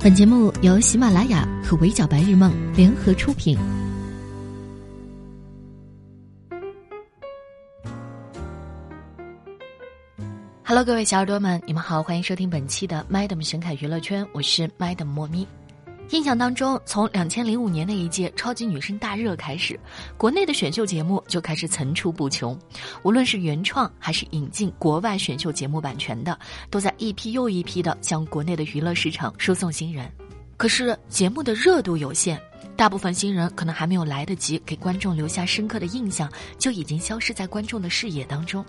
本节目由喜马拉雅和围剿白日梦联合出品。Hello，各位小耳朵们，你们好，欢迎收听本期的 Madam 神凯娱乐圈，我是 Madam 莫咪。印象当中，从两千零五年那一届超级女声大热开始，国内的选秀节目就开始层出不穷。无论是原创还是引进国外选秀节目版权的，都在一批又一批的向国内的娱乐市场输送新人。可是节目的热度有限。大部分新人可能还没有来得及给观众留下深刻的印象，就已经消失在观众的视野当中。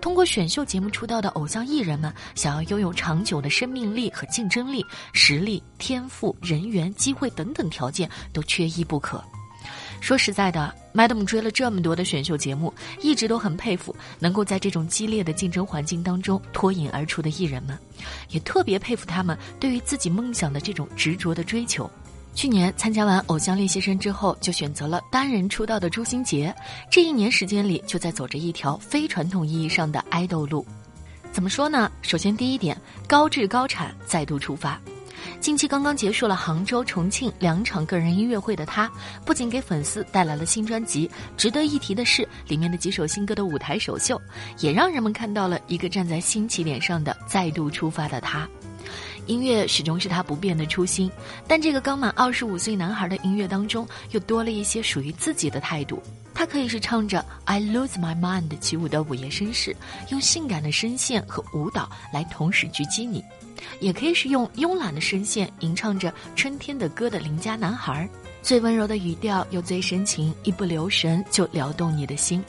通过选秀节目出道的偶像艺人们，想要拥有长久的生命力和竞争力，实力、天赋、人缘、机会等等条件都缺一不可。说实在的，Madam 追了这么多的选秀节目，一直都很佩服能够在这种激烈的竞争环境当中脱颖而出的艺人们，也特别佩服他们对于自己梦想的这种执着的追求。去年参加完《偶像练习生》之后，就选择了单人出道的朱星杰。这一年时间里，就在走着一条非传统意义上的爱豆路。怎么说呢？首先，第一点，高质高产，再度出发。近期刚刚结束了杭州、重庆两场个人音乐会的他，不仅给粉丝带来了新专辑，值得一提的是，里面的几首新歌的舞台首秀，也让人们看到了一个站在新起点上的再度出发的他。音乐始终是他不变的初心，但这个刚满二十五岁男孩的音乐当中，又多了一些属于自己的态度。他可以是唱着 "I lose my mind" 起舞的午夜绅士，用性感的声线和舞蹈来同时狙击你；也可以是用慵懒的声线吟唱着春天的歌的邻家男孩，最温柔的语调又最深情，一不留神就撩动你的心。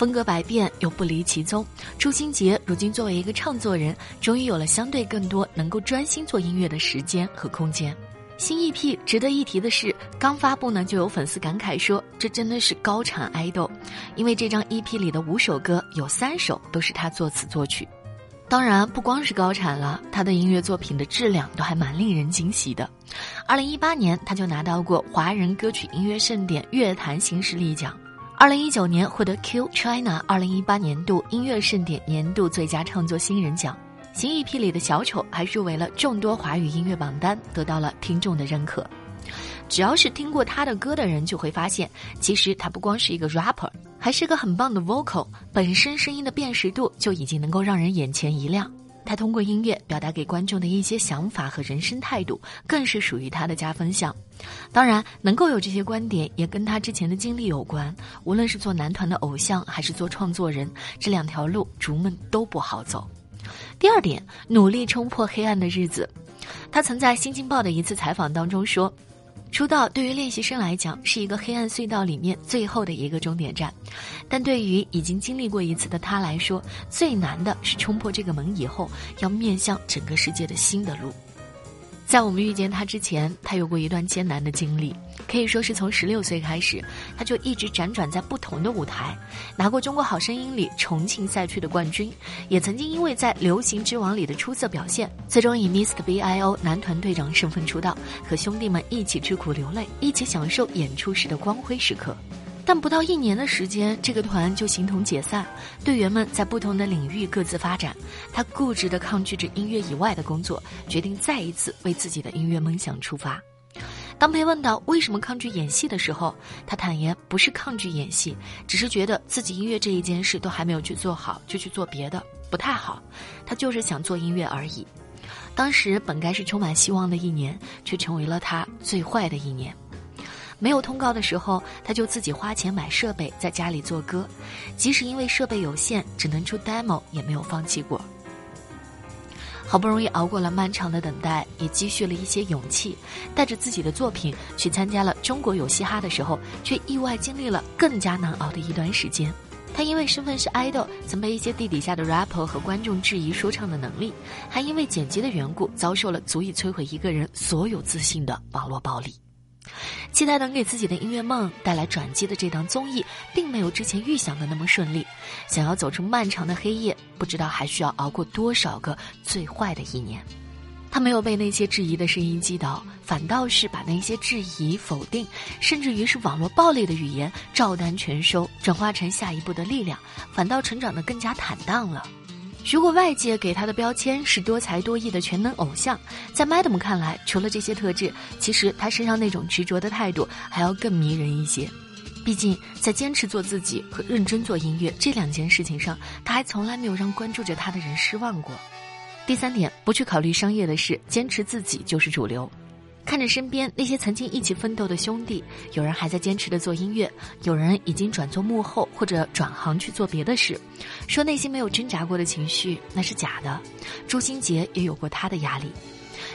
风格百变又不离其宗，朱星杰如今作为一个唱作人，终于有了相对更多能够专心做音乐的时间和空间。新 EP 值得一提的是，刚发布呢就有粉丝感慨说，这真的是高产爱豆，因为这张 EP 里的五首歌有三首都是他作词作曲。当然，不光是高产了，他的音乐作品的质量都还蛮令人惊喜的。二零一八年他就拿到过华人歌曲音乐盛典乐坛新势力奖。二零一九年获得 Q China 二零一八年度音乐盛典年度最佳创作新人奖，新 EP 里的小丑还入围了众多华语音乐榜单，得到了听众的认可。只要是听过他的歌的人，就会发现，其实他不光是一个 rapper，还是个很棒的 vocal，本身声音的辨识度就已经能够让人眼前一亮。他通过音乐表达给观众的一些想法和人生态度，更是属于他的加分项。当然，能够有这些观点，也跟他之前的经历有关。无论是做男团的偶像，还是做创作人，这两条路逐梦都不好走。第二点，努力冲破黑暗的日子。他曾在《新京报》的一次采访当中说。出道对于练习生来讲是一个黑暗隧道里面最后的一个终点站，但对于已经经历过一次的他来说，最难的是冲破这个门以后要面向整个世界的新的路。在我们遇见他之前，他有过一段艰难的经历，可以说是从十六岁开始，他就一直辗转在不同的舞台，拿过《中国好声音》里重庆赛区的冠军，也曾经因为在《流行之王》里的出色表现，最终以 Mr. B I O 男团队长身份出道，和兄弟们一起吃苦流泪，一起享受演出时的光辉时刻。但不到一年的时间，这个团就形同解散，队员们在不同的领域各自发展。他固执地抗拒着音乐以外的工作，决定再一次为自己的音乐梦想出发。当被问到为什么抗拒演戏的时候，他坦言不是抗拒演戏，只是觉得自己音乐这一件事都还没有去做好，就去做别的不太好。他就是想做音乐而已。当时本该是充满希望的一年，却成为了他最坏的一年。没有通告的时候，他就自己花钱买设备，在家里做歌。即使因为设备有限，只能出 demo，也没有放弃过。好不容易熬过了漫长的等待，也积蓄了一些勇气，带着自己的作品去参加了《中国有嘻哈》的时候，却意外经历了更加难熬的一段时间。他因为身份是 idol，曾被一些地底下的 rapper 和观众质疑说唱的能力，还因为剪辑的缘故，遭受了足以摧毁一个人所有自信的网络暴力。期待能给自己的音乐梦带来转机的这档综艺，并没有之前预想的那么顺利。想要走出漫长的黑夜，不知道还需要熬过多少个最坏的一年。他没有被那些质疑的声音击倒，反倒是把那些质疑、否定，甚至于是网络暴力的语言照单全收，转化成下一步的力量，反倒成长得更加坦荡了。如果外界给他的标签是多才多艺的全能偶像，在 Madam 看来，除了这些特质，其实他身上那种执着的态度还要更迷人一些。毕竟，在坚持做自己和认真做音乐这两件事情上，他还从来没有让关注着他的人失望过。第三点，不去考虑商业的事，坚持自己就是主流。看着身边那些曾经一起奋斗的兄弟，有人还在坚持的做音乐，有人已经转做幕后或者转行去做别的事，说内心没有挣扎过的情绪那是假的。朱星杰也有过他的压力，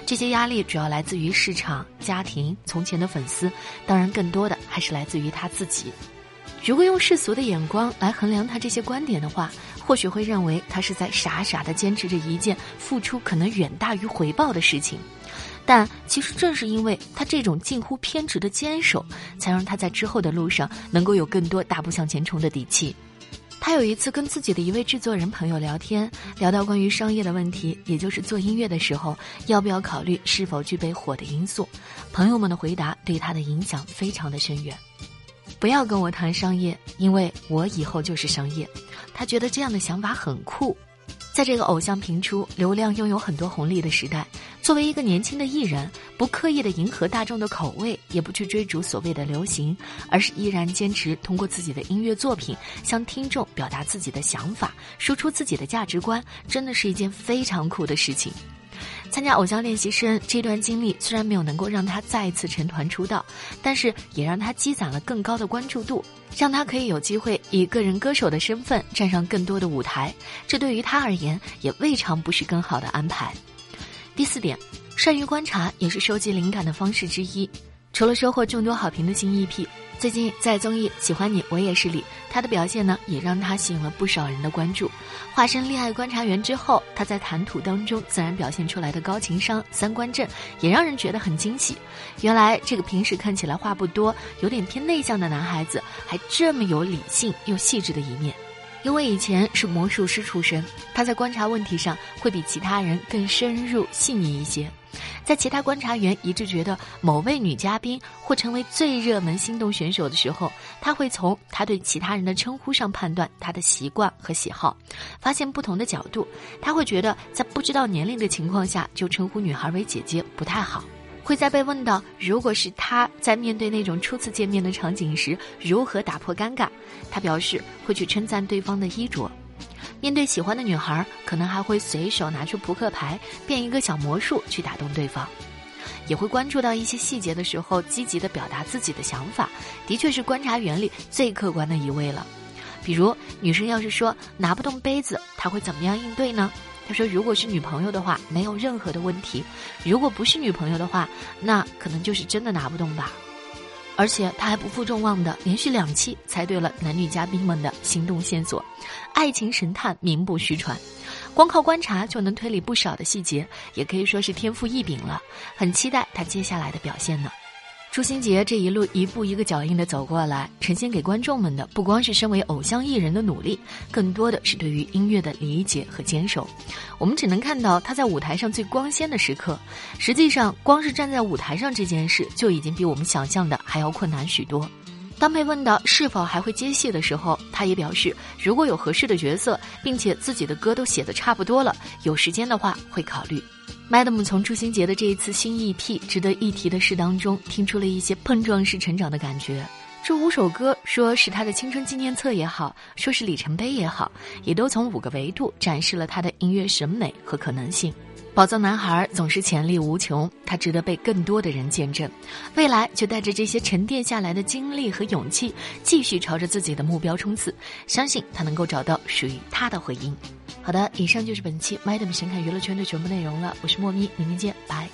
这些压力主要来自于市场、家庭、从前的粉丝，当然更多的还是来自于他自己。如果用世俗的眼光来衡量他这些观点的话，或许会认为他是在傻傻的坚持着一件付出可能远大于回报的事情。但其实正是因为他这种近乎偏执的坚守，才让他在之后的路上能够有更多大步向前冲的底气。他有一次跟自己的一位制作人朋友聊天，聊到关于商业的问题，也就是做音乐的时候要不要考虑是否具备火的因素。朋友们的回答对他的影响非常的深远。不要跟我谈商业，因为我以后就是商业。他觉得这样的想法很酷。在这个偶像频出、流量拥有很多红利的时代，作为一个年轻的艺人，不刻意的迎合大众的口味，也不去追逐所谓的流行，而是依然坚持通过自己的音乐作品向听众表达自己的想法，输出自己的价值观，真的是一件非常酷的事情。参加偶像练习生这段经历虽然没有能够让他再一次成团出道，但是也让他积攒了更高的关注度，让他可以有机会以个人歌手的身份站上更多的舞台。这对于他而言也未尝不是更好的安排。第四点，善于观察也是收集灵感的方式之一。除了收获众多好评的新 EP。最近在综艺《喜欢你我也是》里，他的表现呢也让他吸引了不少人的关注。化身恋爱观察员之后，他在谈吐当中自然表现出来的高情商、三观正，也让人觉得很惊喜。原来这个平时看起来话不多、有点偏内向的男孩子，还这么有理性又细致的一面。因为以前是魔术师出身，他在观察问题上会比其他人更深入细腻一些。在其他观察员一致觉得某位女嘉宾或成为最热门心动选手的时候，他会从他对其他人的称呼上判断他的习惯和喜好，发现不同的角度。他会觉得在不知道年龄的情况下就称呼女孩为姐姐不太好。会在被问到如果是他在面对那种初次见面的场景时如何打破尴尬，他表示会去称赞对方的衣着。面对喜欢的女孩，可能还会随手拿出扑克牌，变一个小魔术去打动对方，也会关注到一些细节的时候，积极的表达自己的想法，的确是观察员里最客观的一位了。比如，女生要是说拿不动杯子，他会怎么样应对呢？他说，如果是女朋友的话，没有任何的问题；如果不是女朋友的话，那可能就是真的拿不动吧。而且他还不负众望的连续两期猜对了男女嘉宾们的心动线索，爱情神探名不虚传，光靠观察就能推理不少的细节，也可以说是天赋异禀了。很期待他接下来的表现呢。朱星杰这一路一步一个脚印的走过来，呈现给观众们的不光是身为偶像艺人的努力，更多的是对于音乐的理解和坚守。我们只能看到他在舞台上最光鲜的时刻，实际上光是站在舞台上这件事就已经比我们想象的还要困难许多。当被问到是否还会接戏的时候，他也表示，如果有合适的角色，并且自己的歌都写的差不多了，有时间的话会考虑。Madam 从朱星杰的这一次新 EP 值得一提的事当中，听出了一些碰撞式成长的感觉。这五首歌，说是他的青春纪念册也好，说是里程碑也好，也都从五个维度展示了他的音乐审美和可能性。宝藏男孩总是潜力无穷，他值得被更多的人见证。未来就带着这些沉淀下来的经历和勇气，继续朝着自己的目标冲刺。相信他能够找到属于他的回音。好的，以上就是本期 Madam 神侃娱乐圈的全部内容了。我是莫咪，明天见，拜。